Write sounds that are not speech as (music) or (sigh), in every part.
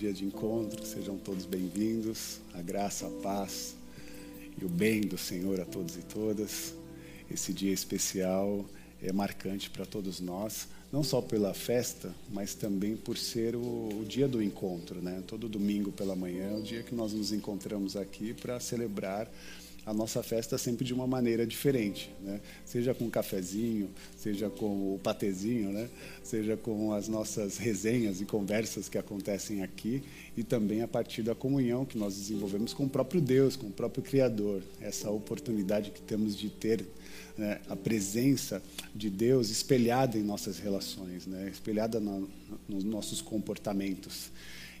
dia de encontro. Sejam todos bem-vindos. A graça, a paz e o bem do Senhor a todos e todas. Esse dia especial é marcante para todos nós, não só pela festa, mas também por ser o, o dia do encontro, né? Todo domingo pela manhã é o dia que nós nos encontramos aqui para celebrar a nossa festa sempre de uma maneira diferente, né? Seja com um cafezinho, seja com o patezinho, né? Seja com as nossas resenhas e conversas que acontecem aqui e também a partir da comunhão que nós desenvolvemos com o próprio Deus, com o próprio Criador. Essa oportunidade que temos de ter né, a presença de Deus espelhada em nossas relações, né? Espelhada na, nos nossos comportamentos.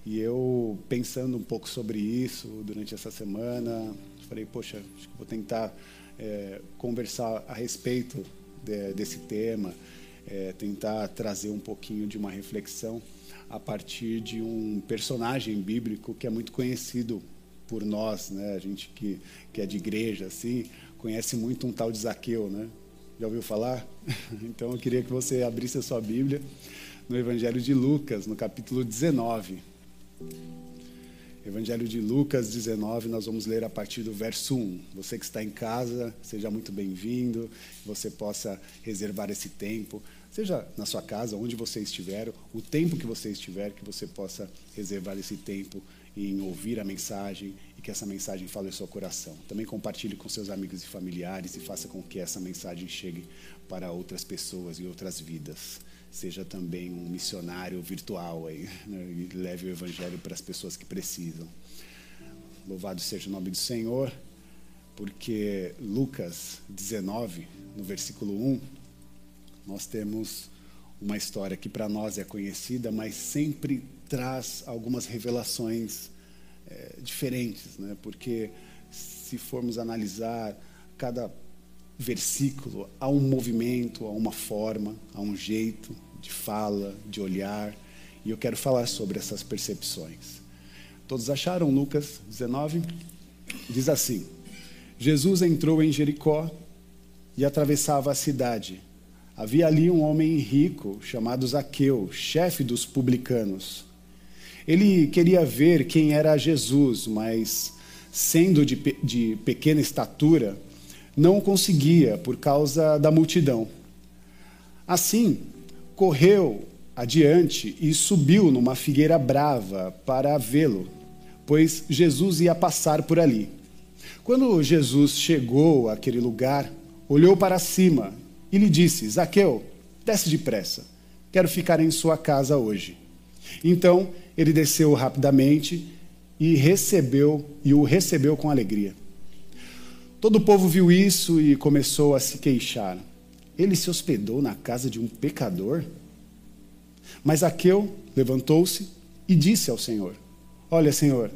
E eu pensando um pouco sobre isso durante essa semana, falei, poxa, acho que vou tentar é, conversar a respeito de, desse tema, é, tentar trazer um pouquinho de uma reflexão a partir de um personagem bíblico que é muito conhecido por nós, né? A gente que, que é de igreja, assim, conhece muito um tal de Zaqueu, né? Já ouviu falar? (laughs) Então eu queria que você abrisse a sua Bíblia no Evangelho de Lucas, no capítulo 19. Evangelho de Lucas 19, nós vamos ler a partir do verso 1. Você que está em casa, seja muito bem-vindo, você possa reservar esse tempo, seja na sua casa, onde você estiver, o tempo que você estiver, que você possa reservar esse tempo em ouvir a mensagem e que essa mensagem fale ao seu coração. Também compartilhe com seus amigos e familiares e faça com que essa mensagem chegue para outras pessoas e outras vidas seja também um missionário virtual aí, né, e leve o evangelho para as pessoas que precisam. Louvado seja o nome do Senhor, porque Lucas 19, no versículo 1, nós temos uma história que para nós é conhecida, mas sempre traz algumas revelações é, diferentes, né? porque se formos analisar cada versículo há um movimento, há uma forma, há um jeito de fala, de olhar, e eu quero falar sobre essas percepções. Todos acharam Lucas 19? Diz assim: Jesus entrou em Jericó e atravessava a cidade. Havia ali um homem rico chamado Zaqueu, chefe dos publicanos. Ele queria ver quem era Jesus, mas, sendo de, de pequena estatura, não conseguia por causa da multidão. Assim, correu adiante e subiu numa figueira brava para vê-lo, pois Jesus ia passar por ali. Quando Jesus chegou àquele lugar, olhou para cima e lhe disse: Zaqueu, desce depressa, quero ficar em sua casa hoje. Então ele desceu rapidamente e recebeu e o recebeu com alegria. Todo o povo viu isso e começou a se queixar. Ele se hospedou na casa de um pecador? Mas Aqueu levantou-se e disse ao Senhor: Olha, Senhor,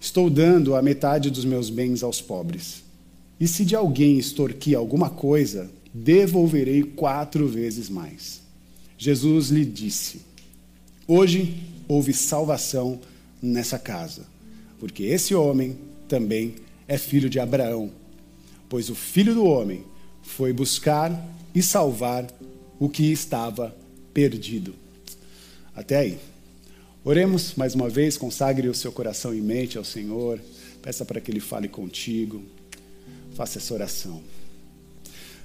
estou dando a metade dos meus bens aos pobres. E se de alguém extorquir alguma coisa, devolverei quatro vezes mais. Jesus lhe disse: Hoje houve salvação nessa casa, porque esse homem também é filho de Abraão pois o Filho do Homem foi buscar e salvar o que estava perdido. Até aí. Oremos mais uma vez, consagre o seu coração e mente ao Senhor, peça para que Ele fale contigo, faça essa oração.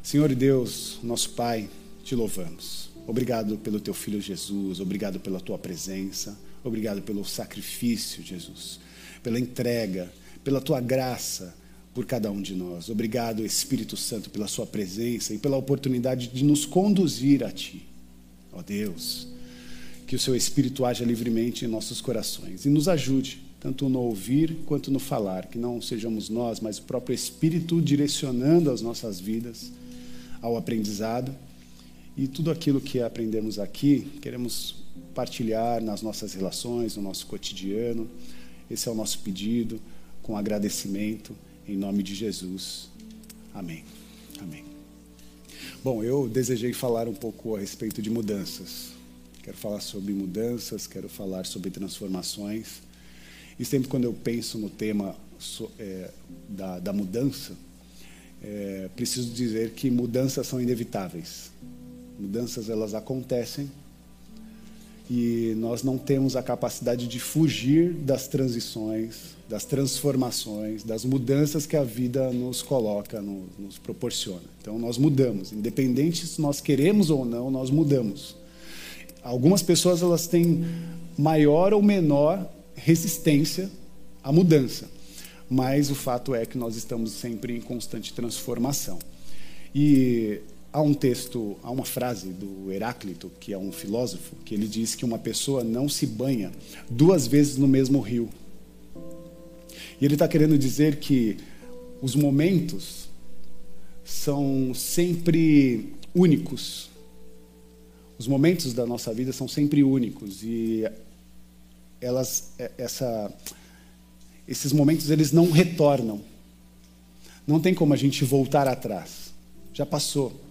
Senhor Deus, nosso Pai, te louvamos. Obrigado pelo teu filho Jesus, obrigado pela tua presença, obrigado pelo sacrifício, Jesus, pela entrega, pela tua graça por cada um de nós. Obrigado, Espírito Santo, pela Sua presença e pela oportunidade de nos conduzir a Ti. Ó Deus, que o Seu Espírito haja livremente em nossos corações e nos ajude, tanto no ouvir quanto no falar, que não sejamos nós, mas o próprio Espírito direcionando as nossas vidas ao aprendizado. E tudo aquilo que aprendemos aqui, queremos partilhar nas nossas relações, no nosso cotidiano. Esse é o nosso pedido, com agradecimento em nome de Jesus. Amém. Amém. Bom, eu desejei falar um pouco a respeito de mudanças. Quero falar sobre mudanças, quero falar sobre transformações. E sempre quando eu penso no tema é, da, da, mudança, é, preciso dizer que mudanças são inevitáveis. Mudanças elas acontecem e nós não temos a capacidade de fugir das transições, das transformações, das mudanças que a vida nos coloca, nos proporciona. Então nós mudamos, independente se nós queremos ou não, nós mudamos. Algumas pessoas elas têm maior ou menor resistência à mudança, mas o fato é que nós estamos sempre em constante transformação. E há um texto, há uma frase do Heráclito, que é um filósofo, que ele diz que uma pessoa não se banha duas vezes no mesmo rio. E ele está querendo dizer que os momentos são sempre únicos. Os momentos da nossa vida são sempre únicos e elas, é, essa, esses momentos eles não retornam. Não tem como a gente voltar atrás. Já passou.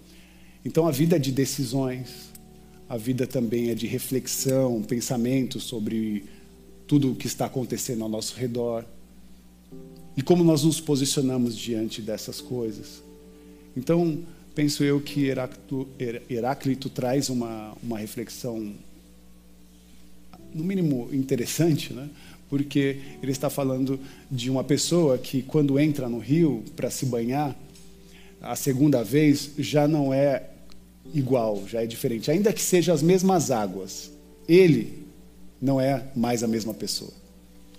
Então a vida é de decisões, a vida também é de reflexão, pensamento sobre tudo o que está acontecendo ao nosso redor e como nós nos posicionamos diante dessas coisas. Então, penso eu que Heráclito, Heráclito traz uma, uma reflexão, no mínimo interessante, né? porque ele está falando de uma pessoa que, quando entra no rio para se banhar, a segunda vez já não é igual, já é diferente. Ainda que sejam as mesmas águas, ele não é mais a mesma pessoa.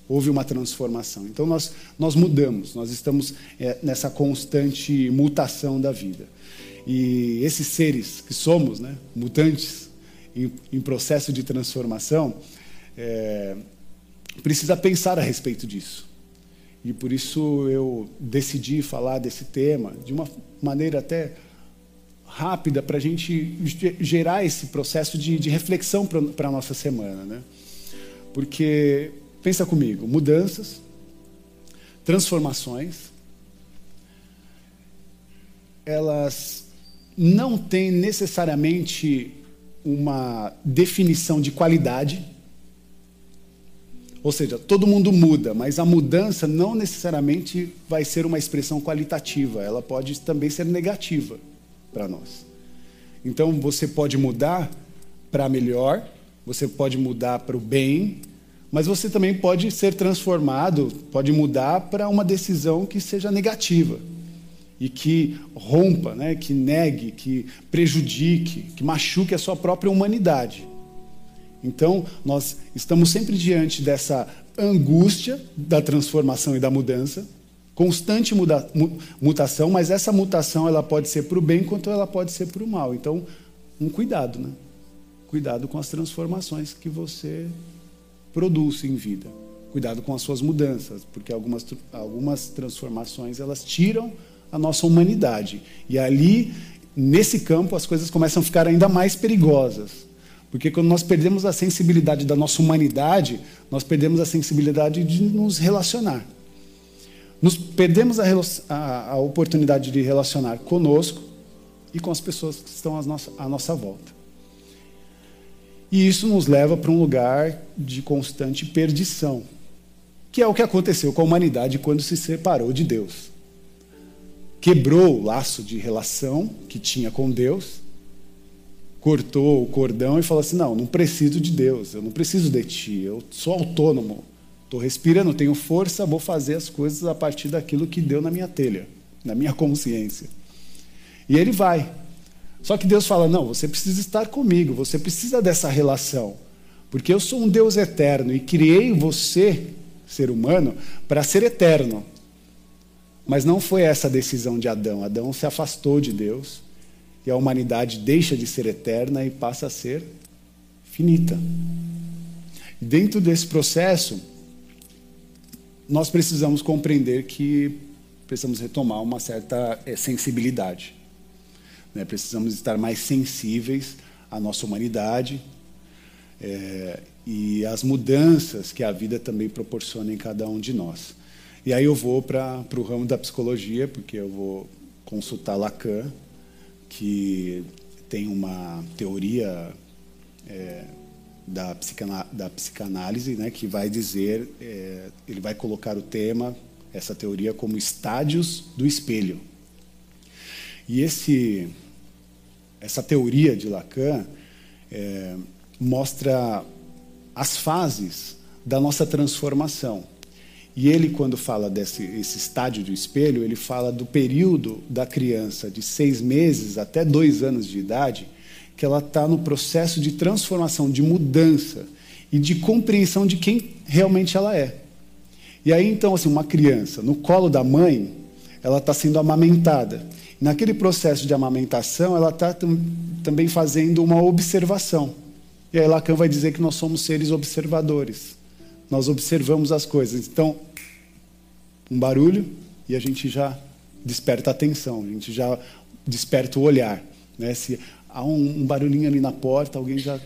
Houve uma transformação. Então nós, nós mudamos, nós estamos é, nessa constante mutação da vida. E esses seres que somos, né, mutantes, em, em processo de transformação, é, precisa pensar a respeito disso. E por isso eu decidi falar desse tema de uma maneira até rápida para a gente gerar esse processo de, de reflexão para a nossa semana. Né? Porque, pensa comigo, mudanças, transformações, elas não têm necessariamente uma definição de qualidade. Ou seja, todo mundo muda, mas a mudança não necessariamente vai ser uma expressão qualitativa, ela pode também ser negativa para nós. Então você pode mudar para melhor, você pode mudar para o bem, mas você também pode ser transformado, pode mudar para uma decisão que seja negativa e que rompa, né, que negue, que prejudique, que machuque a sua própria humanidade. Então, nós estamos sempre diante dessa angústia da transformação e da mudança, constante muda, mutação, mas essa mutação ela pode ser para o bem quanto ela pode ser para o mal. Então, um cuidado, né? Cuidado com as transformações que você produz em vida. Cuidado com as suas mudanças, porque algumas, algumas transformações elas tiram a nossa humanidade. E ali, nesse campo, as coisas começam a ficar ainda mais perigosas. Porque quando nós perdemos a sensibilidade da nossa humanidade, nós perdemos a sensibilidade de nos relacionar. Nos perdemos a, a, a oportunidade de relacionar conosco e com as pessoas que estão à nossa, à nossa volta. E isso nos leva para um lugar de constante perdição, que é o que aconteceu com a humanidade quando se separou de Deus. Quebrou o laço de relação que tinha com Deus, cortou o cordão e falou assim: Não, não preciso de Deus, eu não preciso de ti, eu sou autônomo, Estou respirando, tenho força, vou fazer as coisas a partir daquilo que deu na minha telha, na minha consciência. E ele vai. Só que Deus fala: não, você precisa estar comigo, você precisa dessa relação. Porque eu sou um Deus eterno e criei você, ser humano, para ser eterno. Mas não foi essa a decisão de Adão. Adão se afastou de Deus e a humanidade deixa de ser eterna e passa a ser finita. Dentro desse processo, nós precisamos compreender que precisamos retomar uma certa eh, sensibilidade. Né? Precisamos estar mais sensíveis à nossa humanidade é, e às mudanças que a vida também proporciona em cada um de nós. E aí eu vou para o ramo da psicologia, porque eu vou consultar Lacan, que tem uma teoria é, da, da psicanálise, né, que vai dizer, é, ele vai colocar o tema, essa teoria, como estádios do espelho. E esse, essa teoria de Lacan é, mostra as fases da nossa transformação. E ele, quando fala desse esse estádio do espelho, ele fala do período da criança de seis meses até dois anos de idade, que ela está no processo de transformação, de mudança e de compreensão de quem realmente ela é. E aí, então, assim, uma criança no colo da mãe, ela está sendo amamentada. Naquele processo de amamentação, ela está também fazendo uma observação. E aí Lacan vai dizer que nós somos seres observadores. Nós observamos as coisas. Então, um barulho e a gente já desperta a atenção, a gente já desperta o olhar. Né? Se há um, um barulhinho ali na porta, alguém já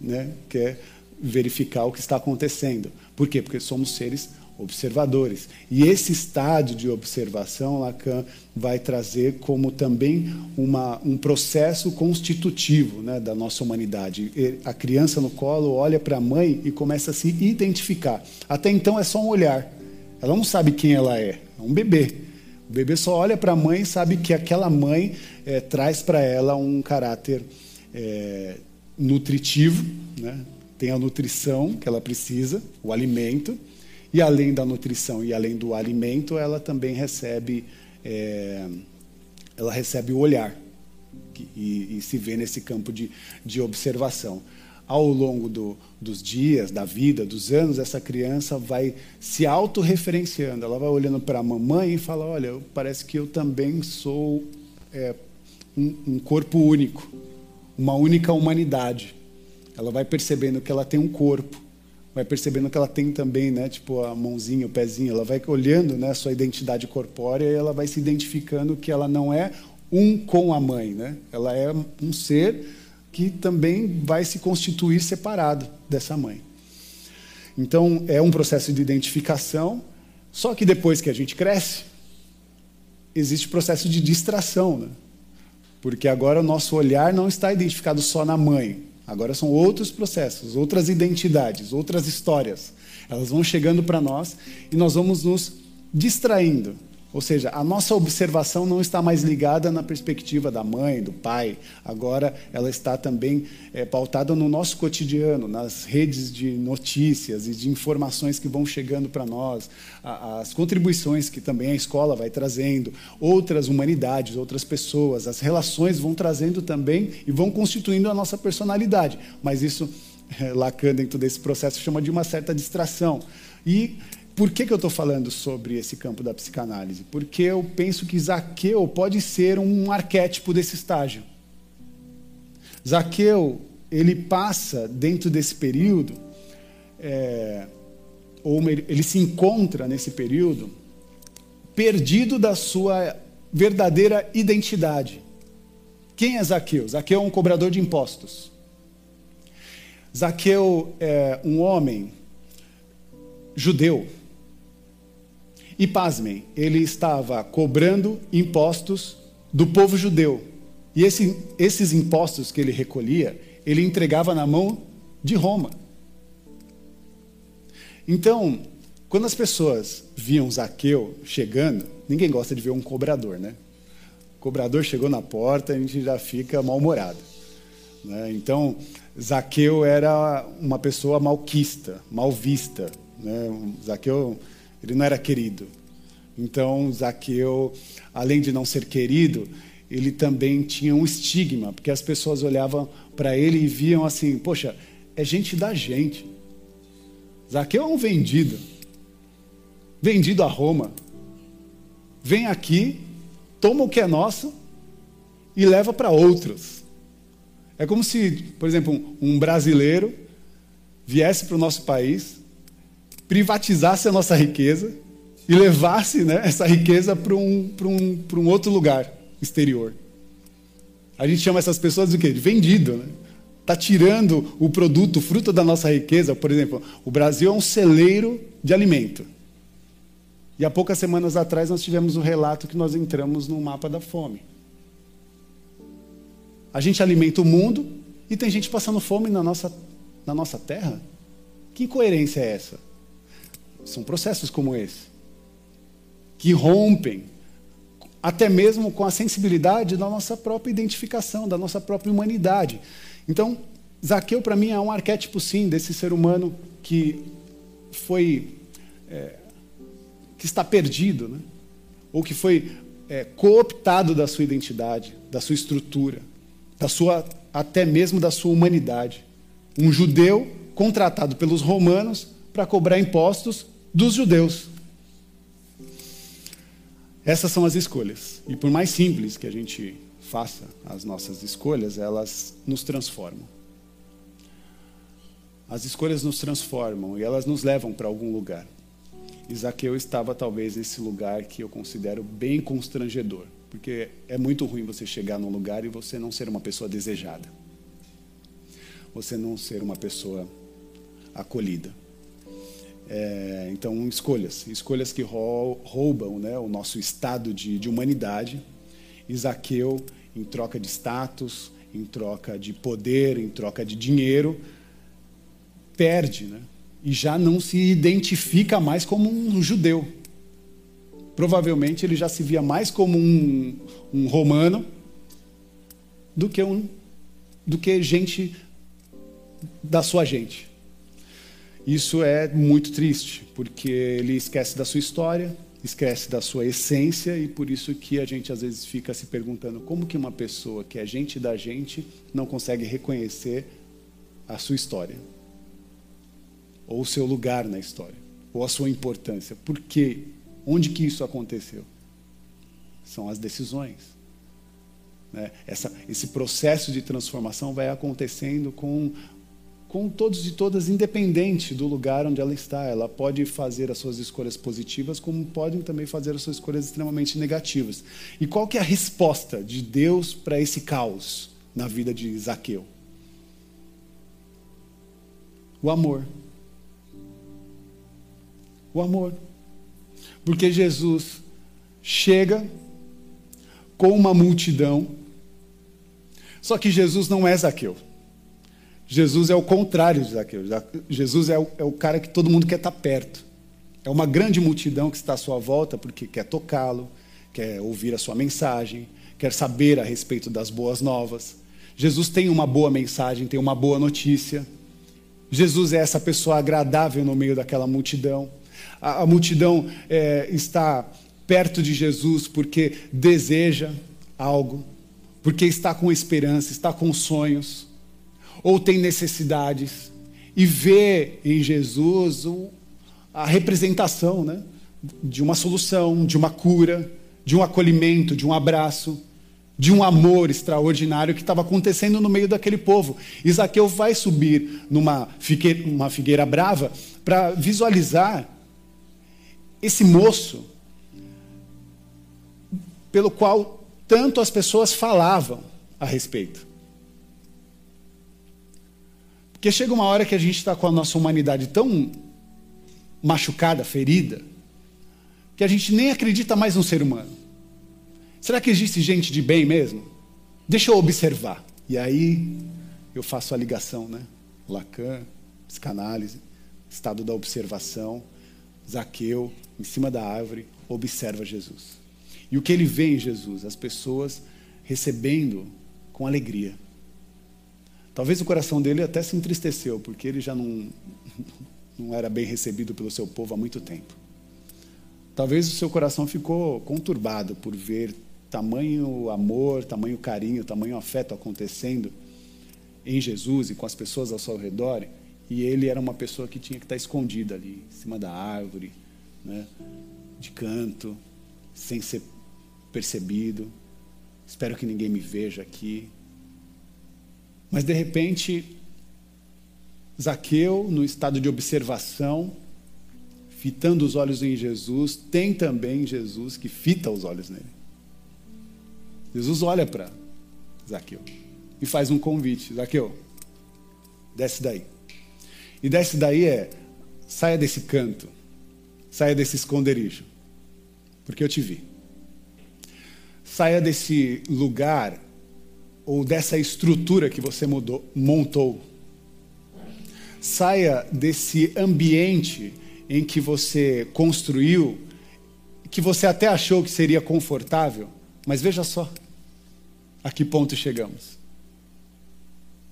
né, quer verificar o que está acontecendo. Por quê? Porque somos seres observadores. E esse estado de observação, Lacan vai trazer como também uma, um processo constitutivo né, da nossa humanidade. A criança no colo olha para a mãe e começa a se identificar. Até então é só um olhar. Ela não sabe quem ela é. É um bebê. O bebê só olha para a mãe e sabe que aquela mãe é, traz para ela um caráter é, nutritivo, né? tem a nutrição que ela precisa, o alimento, e além da nutrição e além do alimento, ela também recebe, é, ela recebe o olhar e, e, se vê nesse campo de, de observação. Ao longo do, dos dias, da vida, dos anos, essa criança vai se autorreferenciando. Ela vai olhando para a mamãe e fala: Olha, parece que eu também sou é, um, um corpo único, uma única humanidade. Ela vai percebendo que ela tem um corpo vai percebendo que ela tem também, né, tipo a mãozinha, o pezinho, ela vai olhando, né, sua identidade corpórea e ela vai se identificando que ela não é um com a mãe, né? Ela é um ser que também vai se constituir separado dessa mãe. Então, é um processo de identificação, só que depois que a gente cresce, existe o processo de distração, né? Porque agora o nosso olhar não está identificado só na mãe, Agora são outros processos, outras identidades, outras histórias. Elas vão chegando para nós e nós vamos nos distraindo ou seja, a nossa observação não está mais ligada na perspectiva da mãe, do pai, agora ela está também é, pautada no nosso cotidiano, nas redes de notícias e de informações que vão chegando para nós, a, as contribuições que também a escola vai trazendo, outras humanidades, outras pessoas, as relações vão trazendo também e vão constituindo a nossa personalidade. Mas isso, é, Lacan, dentro desse processo, chama de uma certa distração. E por que, que eu estou falando sobre esse campo da psicanálise? Porque eu penso que Zaqueu pode ser um arquétipo desse estágio. Zaqueu, ele passa dentro desse período, é, ou ele se encontra nesse período, perdido da sua verdadeira identidade. Quem é Zaqueu? Zaqueu é um cobrador de impostos. Zaqueu é um homem judeu e pasmem, ele estava cobrando impostos do povo judeu. E esse, esses impostos que ele recolhia, ele entregava na mão de Roma. Então, quando as pessoas viam Zaqueu chegando, ninguém gosta de ver um cobrador, né? O cobrador chegou na porta, a gente já fica mal-humorado. Né? Então, Zaqueu era uma pessoa malquista, mal vista. Né? Zaqueu ele não era querido. Então, Zaqueu, além de não ser querido, ele também tinha um estigma, porque as pessoas olhavam para ele e viam assim: poxa, é gente da gente. Zaqueu é um vendido, vendido a Roma. Vem aqui, toma o que é nosso e leva para outros. É como se, por exemplo, um brasileiro viesse para o nosso país, privatizasse a nossa riqueza e levasse né, essa riqueza para um, um, um outro lugar exterior. A gente chama essas pessoas de quê? De vendido. Né? Está tirando o produto, o fruto da nossa riqueza. Por exemplo, o Brasil é um celeiro de alimento. E há poucas semanas atrás nós tivemos o um relato que nós entramos no mapa da fome. A gente alimenta o mundo e tem gente passando fome na nossa, na nossa terra. Que incoerência é essa? São processos como esse que rompem até mesmo com a sensibilidade da nossa própria identificação, da nossa própria humanidade. Então, Zaqueu, para mim, é um arquétipo, sim, desse ser humano que foi. É, que está perdido, né? ou que foi é, cooptado da sua identidade, da sua estrutura, da sua, até mesmo da sua humanidade. Um judeu contratado pelos romanos para cobrar impostos dos judeus. Essas são as escolhas. E por mais simples que a gente faça as nossas escolhas, elas nos transformam. As escolhas nos transformam e elas nos levam para algum lugar. Isaqueu estava talvez nesse lugar que eu considero bem constrangedor, porque é muito ruim você chegar num lugar e você não ser uma pessoa desejada. Você não ser uma pessoa acolhida. É, então, escolhas, escolhas que roubam né, o nosso estado de, de humanidade. Isaqueu, em troca de status, em troca de poder, em troca de dinheiro, perde, né? E já não se identifica mais como um judeu. Provavelmente ele já se via mais como um, um romano do que um do que gente da sua gente. Isso é muito triste, porque ele esquece da sua história, esquece da sua essência e por isso que a gente às vezes fica se perguntando como que uma pessoa que é gente da gente não consegue reconhecer a sua história ou o seu lugar na história, ou a sua importância. Por quê? Onde que isso aconteceu? São as decisões. Né? Essa, esse processo de transformação vai acontecendo com, com todos e todas, independente do lugar onde ela está. Ela pode fazer as suas escolhas positivas, como podem também fazer as suas escolhas extremamente negativas. E qual que é a resposta de Deus para esse caos na vida de Zaqueu? O amor o amor. Porque Jesus chega com uma multidão, só que Jesus não é Zaqueu. Jesus é o contrário de Zaqueu. Jesus é o, é o cara que todo mundo quer estar perto. É uma grande multidão que está à sua volta porque quer tocá-lo, quer ouvir a sua mensagem, quer saber a respeito das boas novas. Jesus tem uma boa mensagem, tem uma boa notícia. Jesus é essa pessoa agradável no meio daquela multidão a, a multidão é, está perto de Jesus porque deseja algo, porque está com esperança, está com sonhos, ou tem necessidades, e vê em Jesus a representação né, de uma solução, de uma cura, de um acolhimento, de um abraço, de um amor extraordinário que estava acontecendo no meio daquele povo. Isaqueu vai subir numa figueira, uma figueira brava para visualizar esse moço pelo qual tanto as pessoas falavam a respeito. Porque chega uma hora que a gente está com a nossa humanidade tão machucada, ferida, que a gente nem acredita mais no ser humano. Será que existe gente de bem mesmo? Deixa eu observar. E aí eu faço a ligação, né? Lacan, psicanálise, estado da observação, Zaqueu, em cima da árvore, observa Jesus. E o que ele vê em Jesus? As pessoas recebendo com alegria. Talvez o coração dele até se entristeceu, porque ele já não, (laughs) não era bem recebido pelo seu povo há muito tempo. Talvez o seu coração ficou conturbado por ver tamanho amor, tamanho carinho, tamanho afeto acontecendo em Jesus e com as pessoas ao seu redor, e ele era uma pessoa que tinha que estar escondida ali, em cima da árvore, né, de canto, sem ser percebido. Espero que ninguém me veja aqui. Mas de repente, Zaqueu, no estado de observação, fitando os olhos em Jesus, tem também Jesus que fita os olhos nele. Jesus olha para Zaqueu e faz um convite: Zaqueu, desce daí. E desce daí é: saia desse canto, Saia desse esconderijo, porque eu te vi. Saia desse lugar ou dessa estrutura que você mudou, montou. Saia desse ambiente em que você construiu, que você até achou que seria confortável, mas veja só a que ponto chegamos.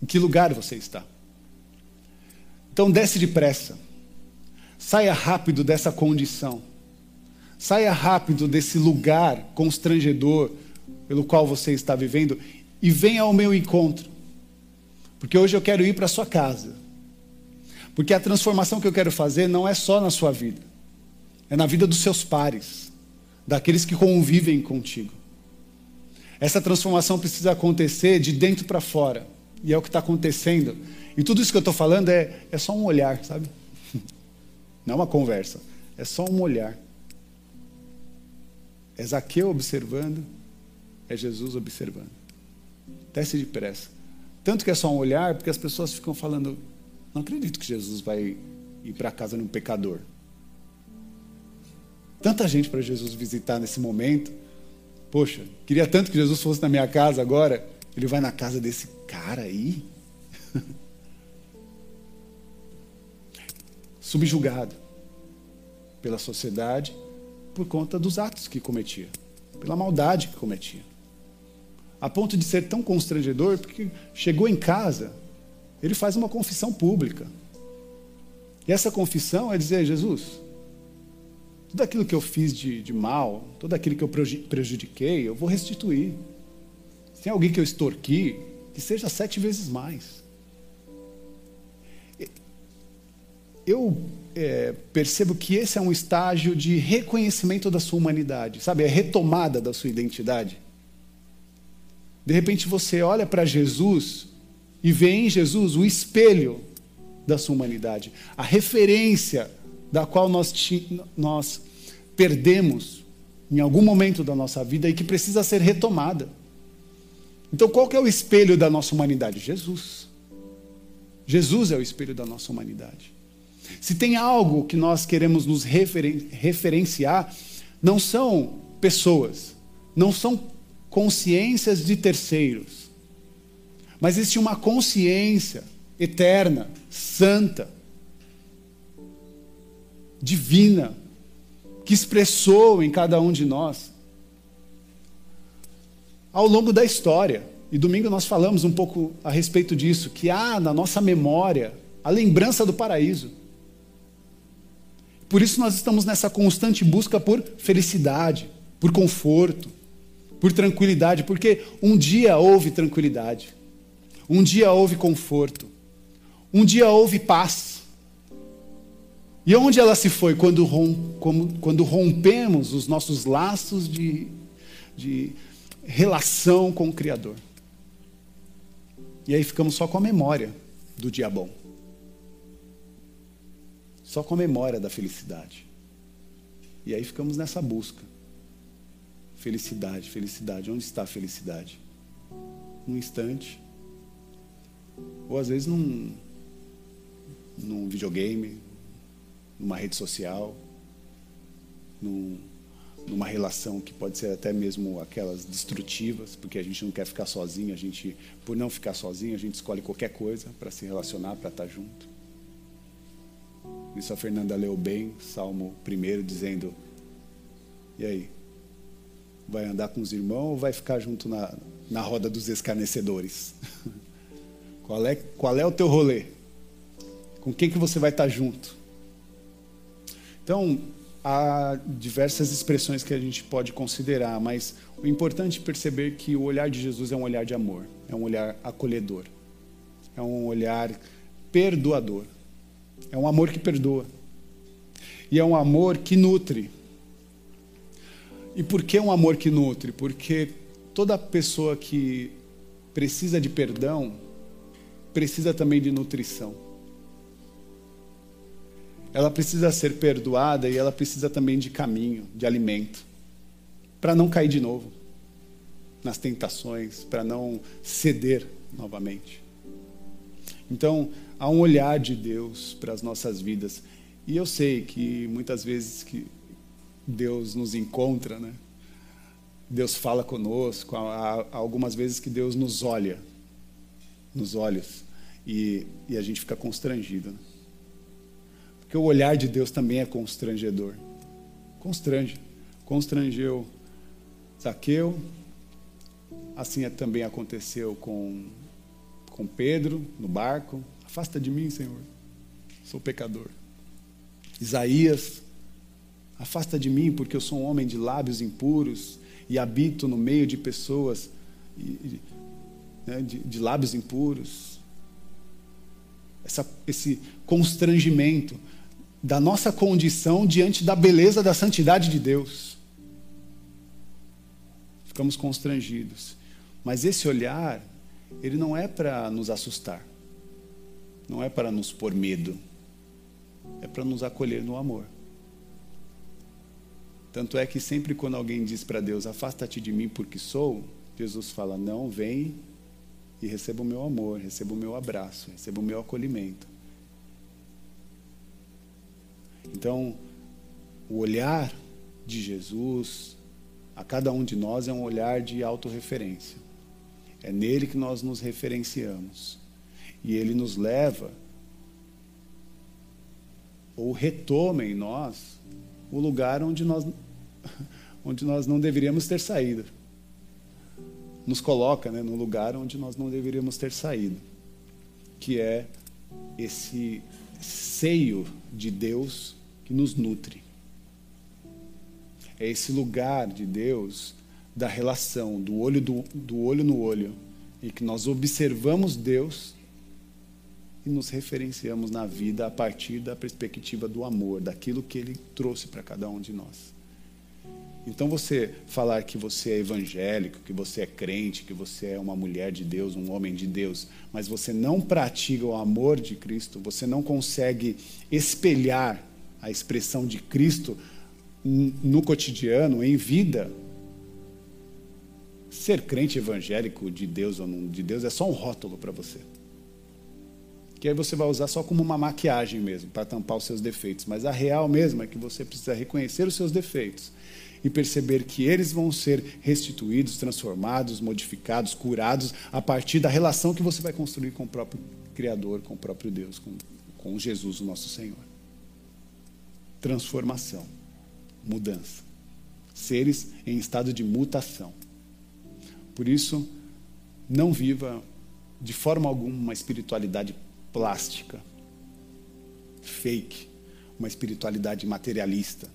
Em que lugar você está? Então desce depressa. Saia rápido dessa condição. Saia rápido desse lugar constrangedor pelo qual você está vivendo e venha ao meu encontro. Porque hoje eu quero ir para a sua casa. Porque a transformação que eu quero fazer não é só na sua vida, é na vida dos seus pares, daqueles que convivem contigo. Essa transformação precisa acontecer de dentro para fora, e é o que está acontecendo. E tudo isso que eu estou falando é, é só um olhar, sabe? (laughs) Não é uma conversa, é só um olhar. É Zaqueu observando, é Jesus observando. Desce depressa. Tanto que é só um olhar, porque as pessoas ficam falando: não acredito que Jesus vai ir para casa num pecador. Tanta gente para Jesus visitar nesse momento. Poxa, queria tanto que Jesus fosse na minha casa agora. Ele vai na casa desse cara aí. (laughs) Subjugado pela sociedade por conta dos atos que cometia, pela maldade que cometia. A ponto de ser tão constrangedor, porque chegou em casa, ele faz uma confissão pública. E essa confissão é dizer: Jesus, tudo aquilo que eu fiz de, de mal, tudo aquilo que eu prejudiquei, eu vou restituir. Se tem alguém que eu extorqui, que seja sete vezes mais. Eu é, percebo que esse é um estágio de reconhecimento da sua humanidade, sabe? É retomada da sua identidade. De repente você olha para Jesus e vê em Jesus o espelho da sua humanidade, a referência da qual nós, nós perdemos em algum momento da nossa vida e que precisa ser retomada. Então, qual que é o espelho da nossa humanidade? Jesus. Jesus é o espelho da nossa humanidade. Se tem algo que nós queremos nos referen referenciar, não são pessoas, não são consciências de terceiros, mas existe uma consciência eterna, santa, divina, que expressou em cada um de nós ao longo da história. E domingo nós falamos um pouco a respeito disso, que há na nossa memória a lembrança do paraíso. Por isso nós estamos nessa constante busca por felicidade, por conforto, por tranquilidade, porque um dia houve tranquilidade. Um dia houve conforto. Um dia houve paz. E onde ela se foi? Quando, quando rompemos os nossos laços de, de relação com o Criador. E aí ficamos só com a memória do dia bom. Só com a memória da felicidade. E aí ficamos nessa busca. Felicidade, felicidade. Onde está a felicidade? Num instante, ou às vezes num, num videogame, numa rede social, num, numa relação que pode ser até mesmo aquelas destrutivas, porque a gente não quer ficar sozinho, a gente, por não ficar sozinho, a gente escolhe qualquer coisa para se relacionar, para estar junto. Isso a Fernanda leu bem, Salmo 1, dizendo: E aí? Vai andar com os irmãos ou vai ficar junto na, na roda dos escarnecedores? (laughs) Qual é, qual é o teu rolê? Com quem que você vai estar junto? Então, há diversas expressões que a gente pode considerar, mas o importante é perceber que o olhar de Jesus é um olhar de amor, é um olhar acolhedor, é um olhar perdoador, é um amor que perdoa, e é um amor que nutre. E por que um amor que nutre? Porque toda pessoa que precisa de perdão, precisa também de nutrição. Ela precisa ser perdoada e ela precisa também de caminho, de alimento, para não cair de novo nas tentações, para não ceder novamente. Então, há um olhar de Deus para as nossas vidas. E eu sei que muitas vezes que Deus nos encontra, né? Deus fala conosco, há algumas vezes que Deus nos olha nos olhos e, e a gente fica constrangido. Né? Porque o olhar de Deus também é constrangedor. Constrange. Constrangeu Zaqueu. Assim é, também aconteceu com, com Pedro no barco: Afasta de mim, Senhor, sou pecador. Isaías: Afasta de mim, porque eu sou um homem de lábios impuros e habito no meio de pessoas né, de, de lábios impuros. Essa, esse constrangimento da nossa condição diante da beleza da santidade de Deus. Ficamos constrangidos. Mas esse olhar, ele não é para nos assustar, não é para nos pôr medo, é para nos acolher no amor. Tanto é que sempre quando alguém diz para Deus, afasta-te de mim porque sou, Jesus fala, não, vem e receba o meu amor, receba o meu abraço, receba o meu acolhimento. Então, o olhar de Jesus a cada um de nós é um olhar de autorreferência. É nele que nós nos referenciamos. E ele nos leva ou retoma em nós o lugar onde nós, (laughs) onde nós não deveríamos ter saído. Nos coloca né, no lugar onde nós não deveríamos ter saído, que é esse seio de Deus que nos nutre. É esse lugar de Deus da relação, do olho, do, do olho no olho, e que nós observamos Deus e nos referenciamos na vida a partir da perspectiva do amor, daquilo que Ele trouxe para cada um de nós. Então você falar que você é evangélico, que você é crente, que você é uma mulher de Deus, um homem de Deus, mas você não pratica o amor de Cristo, você não consegue espelhar a expressão de Cristo no cotidiano, em vida, ser crente evangélico de Deus ou não de Deus é só um rótulo para você. Que aí você vai usar só como uma maquiagem mesmo, para tampar os seus defeitos. Mas a real mesmo é que você precisa reconhecer os seus defeitos e perceber que eles vão ser restituídos, transformados, modificados, curados a partir da relação que você vai construir com o próprio Criador, com o próprio Deus, com, com Jesus, o nosso Senhor transformação, mudança. Seres em estado de mutação. Por isso, não viva de forma alguma uma espiritualidade plástica, fake, uma espiritualidade materialista.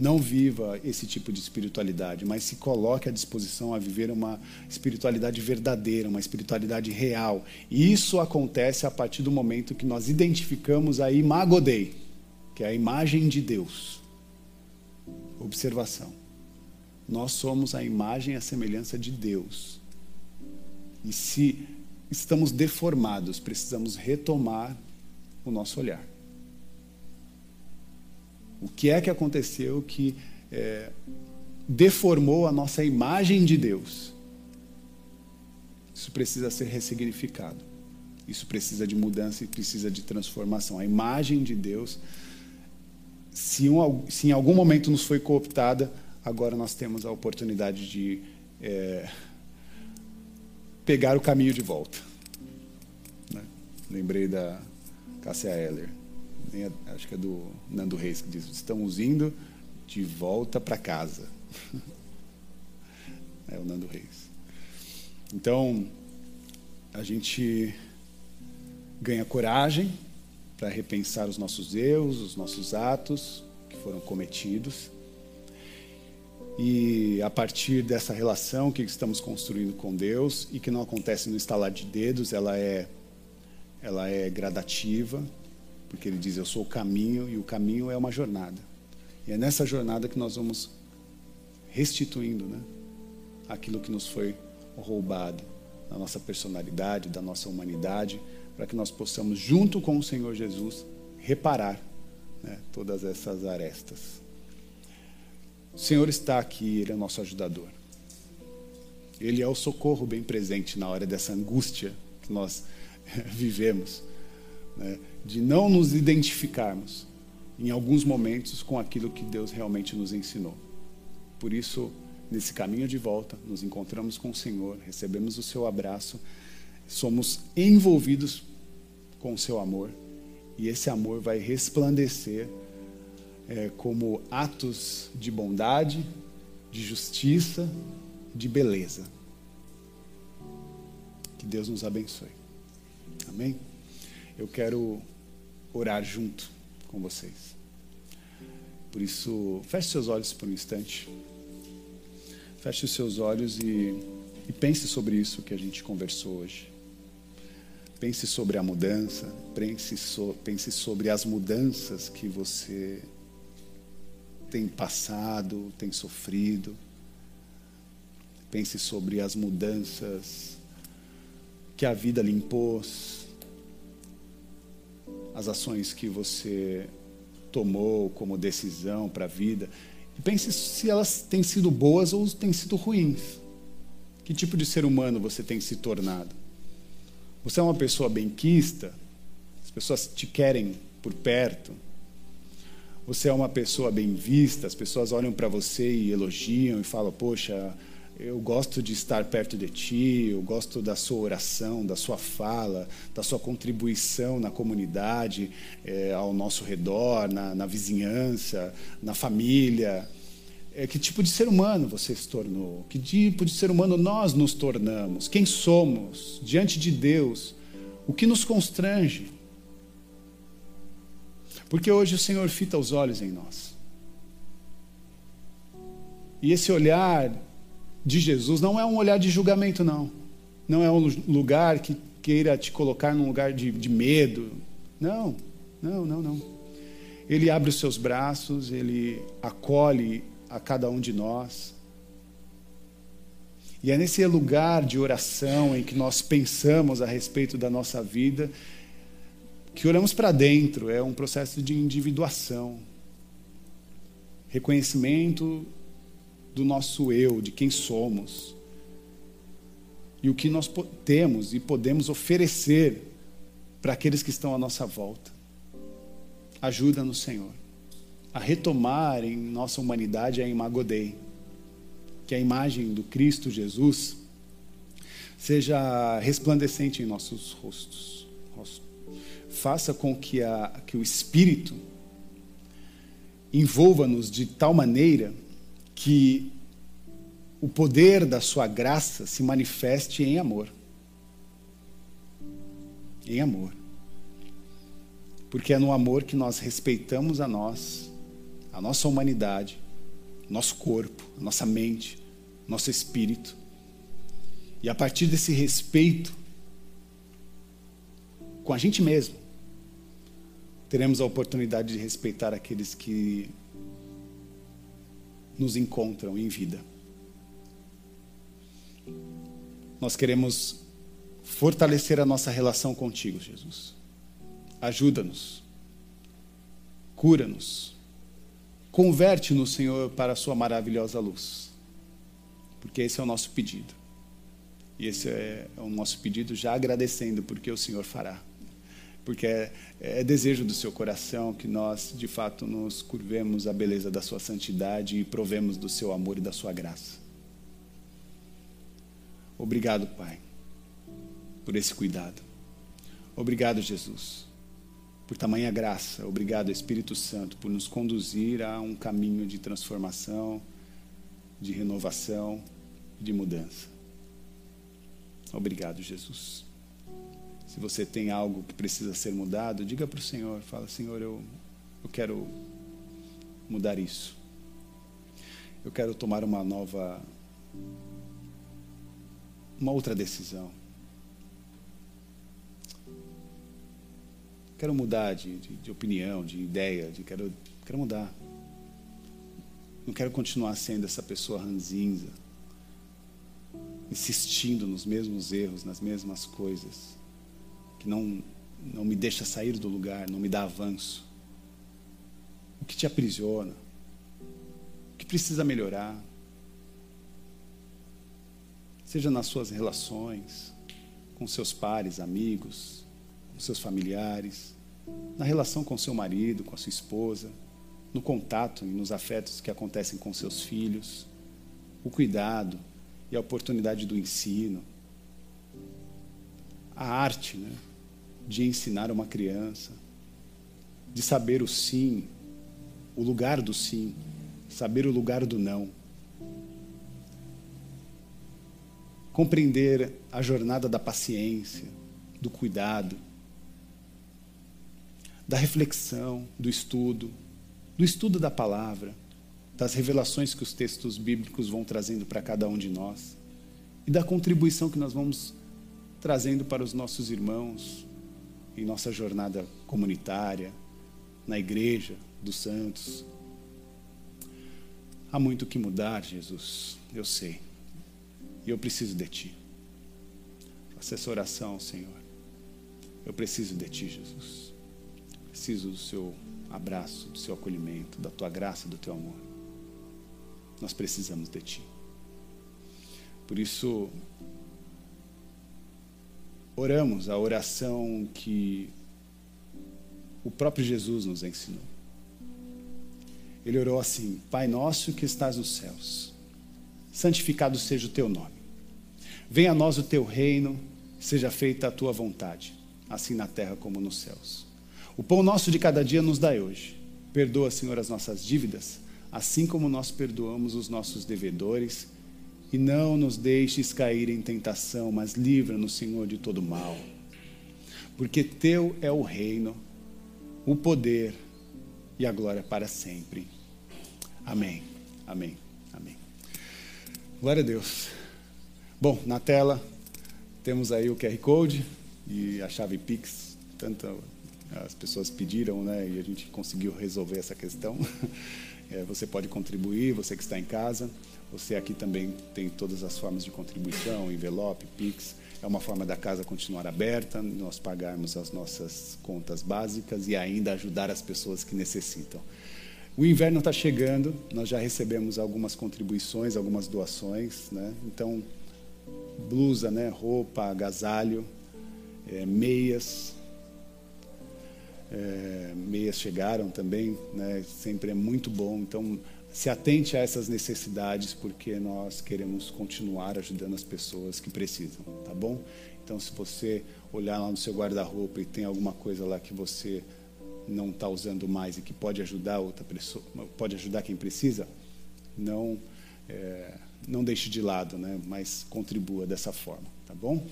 Não viva esse tipo de espiritualidade, mas se coloque à disposição a viver uma espiritualidade verdadeira, uma espiritualidade real. E isso acontece a partir do momento que nós identificamos a que é a imagem de Deus. Observação. Nós somos a imagem e a semelhança de Deus. E se estamos deformados, precisamos retomar o nosso olhar. O que é que aconteceu que é, deformou a nossa imagem de Deus? Isso precisa ser ressignificado. Isso precisa de mudança e precisa de transformação. A imagem de Deus se, um, se em algum momento nos foi cooptada, agora nós temos a oportunidade de é, pegar o caminho de volta. Né? Lembrei da Cássia Eller, acho que é do Nando Reis, que diz: estamos indo de volta para casa. (laughs) é o Nando Reis. Então, a gente ganha coragem para repensar os nossos erros, os nossos atos que foram cometidos. E a partir dessa relação que estamos construindo com Deus e que não acontece no estalar de dedos, ela é ela é gradativa, porque ele diz eu sou o caminho e o caminho é uma jornada. E é nessa jornada que nós vamos restituindo, né, aquilo que nos foi roubado da nossa personalidade, da nossa humanidade, para que nós possamos, junto com o Senhor Jesus, reparar né, todas essas arestas. O Senhor está aqui, Ele é nosso ajudador. Ele é o socorro bem presente na hora dessa angústia que nós (laughs) vivemos, né, de não nos identificarmos em alguns momentos com aquilo que Deus realmente nos ensinou. Por isso, nesse caminho de volta, nos encontramos com o Senhor, recebemos o seu abraço, somos envolvidos com o seu amor. E esse amor vai resplandecer é, como atos de bondade, de justiça, de beleza. Que Deus nos abençoe. Amém? Eu quero orar junto com vocês. Por isso, feche seus olhos por um instante. Feche os seus olhos e, e pense sobre isso que a gente conversou hoje. Pense sobre a mudança, pense, so, pense sobre as mudanças que você tem passado, tem sofrido. Pense sobre as mudanças que a vida lhe impôs, as ações que você tomou como decisão para a vida. E pense se elas têm sido boas ou têm sido ruins. Que tipo de ser humano você tem se tornado? Você é uma pessoa benquista? As pessoas te querem por perto? Você é uma pessoa bem vista? As pessoas olham para você e elogiam e falam: Poxa, eu gosto de estar perto de ti, eu gosto da sua oração, da sua fala, da sua contribuição na comunidade, é, ao nosso redor, na, na vizinhança, na família. É, que tipo de ser humano você se tornou? Que tipo de ser humano nós nos tornamos? Quem somos diante de Deus? O que nos constrange? Porque hoje o Senhor fita os olhos em nós. E esse olhar de Jesus não é um olhar de julgamento, não. Não é um lugar que queira te colocar num lugar de, de medo. Não, não, não, não. Ele abre os seus braços, ele acolhe a cada um de nós. E é nesse lugar de oração em que nós pensamos a respeito da nossa vida, que olhamos para dentro, é um processo de individuação, reconhecimento do nosso eu, de quem somos. E o que nós temos e podemos oferecer para aqueles que estão à nossa volta. Ajuda no Senhor a retomar em nossa humanidade a imagodei, que a imagem do Cristo Jesus seja resplandecente em nossos rostos. Faça com que, a, que o Espírito envolva-nos de tal maneira que o poder da sua graça se manifeste em amor. Em amor. Porque é no amor que nós respeitamos a nós, a nossa humanidade, nosso corpo, nossa mente, nosso espírito. E a partir desse respeito com a gente mesmo, teremos a oportunidade de respeitar aqueles que nos encontram em vida. Nós queremos fortalecer a nossa relação contigo, Jesus. Ajuda-nos, cura-nos, converte-nos, Senhor, para a Sua maravilhosa luz, porque esse é o nosso pedido. E esse é o nosso pedido, já agradecendo, porque o Senhor fará porque é, é, desejo do seu coração que nós, de fato, nos curvemos à beleza da sua santidade e provemos do seu amor e da sua graça. Obrigado, Pai, por esse cuidado. Obrigado, Jesus, por tamanha graça. Obrigado, Espírito Santo, por nos conduzir a um caminho de transformação, de renovação, de mudança. Obrigado, Jesus. Se você tem algo que precisa ser mudado, diga para o Senhor. Fala, Senhor, eu, eu quero mudar isso. Eu quero tomar uma nova, uma outra decisão. Quero mudar de, de, de opinião, de ideia, de quero, quero mudar. Não quero continuar sendo essa pessoa ranzinza, insistindo nos mesmos erros, nas mesmas coisas que não, não me deixa sair do lugar, não me dá avanço? O que te aprisiona? O que precisa melhorar? Seja nas suas relações, com seus pares, amigos, com seus familiares, na relação com seu marido, com a sua esposa, no contato e nos afetos que acontecem com seus filhos, o cuidado e a oportunidade do ensino, a arte, né? De ensinar uma criança, de saber o sim, o lugar do sim, saber o lugar do não. compreender a jornada da paciência, do cuidado, da reflexão, do estudo, do estudo da palavra, das revelações que os textos bíblicos vão trazendo para cada um de nós e da contribuição que nós vamos trazendo para os nossos irmãos em nossa jornada comunitária, na igreja dos santos. Há muito que mudar, Jesus, eu sei. E eu preciso de Ti. Faça essa oração, Senhor. Eu preciso de Ti, Jesus. Preciso do Seu abraço, do Seu acolhimento, da Tua graça, do Teu amor. Nós precisamos de Ti. Por isso, oramos a oração que o próprio Jesus nos ensinou. Ele orou assim: Pai nosso que estás nos céus, santificado seja o teu nome. Venha a nós o teu reino, seja feita a tua vontade, assim na terra como nos céus. O pão nosso de cada dia nos dai hoje. Perdoa, Senhor, as nossas dívidas, assim como nós perdoamos os nossos devedores e não nos deixes cair em tentação, mas livra-nos, Senhor, de todo mal. Porque teu é o reino, o poder e a glória para sempre. Amém. Amém. Amém. Glória a Deus. Bom, na tela temos aí o QR Code e a chave Pix. Tanto as pessoas pediram, né? E a gente conseguiu resolver essa questão. (laughs) É, você pode contribuir, você que está em casa. Você aqui também tem todas as formas de contribuição, envelope, Pix. É uma forma da casa continuar aberta, nós pagarmos as nossas contas básicas e ainda ajudar as pessoas que necessitam. O inverno está chegando, nós já recebemos algumas contribuições, algumas doações, né? Então, blusa, né? roupa, agasalho, é, meias, é, meias chegaram também, né? sempre é muito bom. Então, se atente a essas necessidades, porque nós queremos continuar ajudando as pessoas que precisam, tá bom? Então, se você olhar lá no seu guarda-roupa e tem alguma coisa lá que você não está usando mais e que pode ajudar outra pessoa, pode ajudar quem precisa, não é, não deixe de lado, né? Mas contribua dessa forma, tá bom?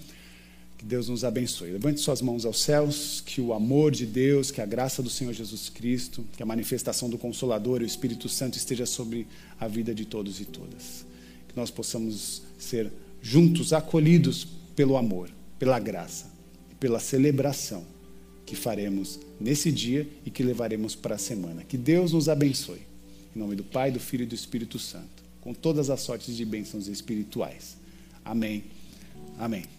Que Deus nos abençoe. Levante suas mãos aos céus, que o amor de Deus, que a graça do Senhor Jesus Cristo, que a manifestação do Consolador e o Espírito Santo esteja sobre a vida de todos e todas. Que nós possamos ser juntos acolhidos pelo amor, pela graça, pela celebração que faremos nesse dia e que levaremos para a semana. Que Deus nos abençoe. Em nome do Pai, do Filho e do Espírito Santo, com todas as sortes de bênçãos espirituais. Amém. Amém.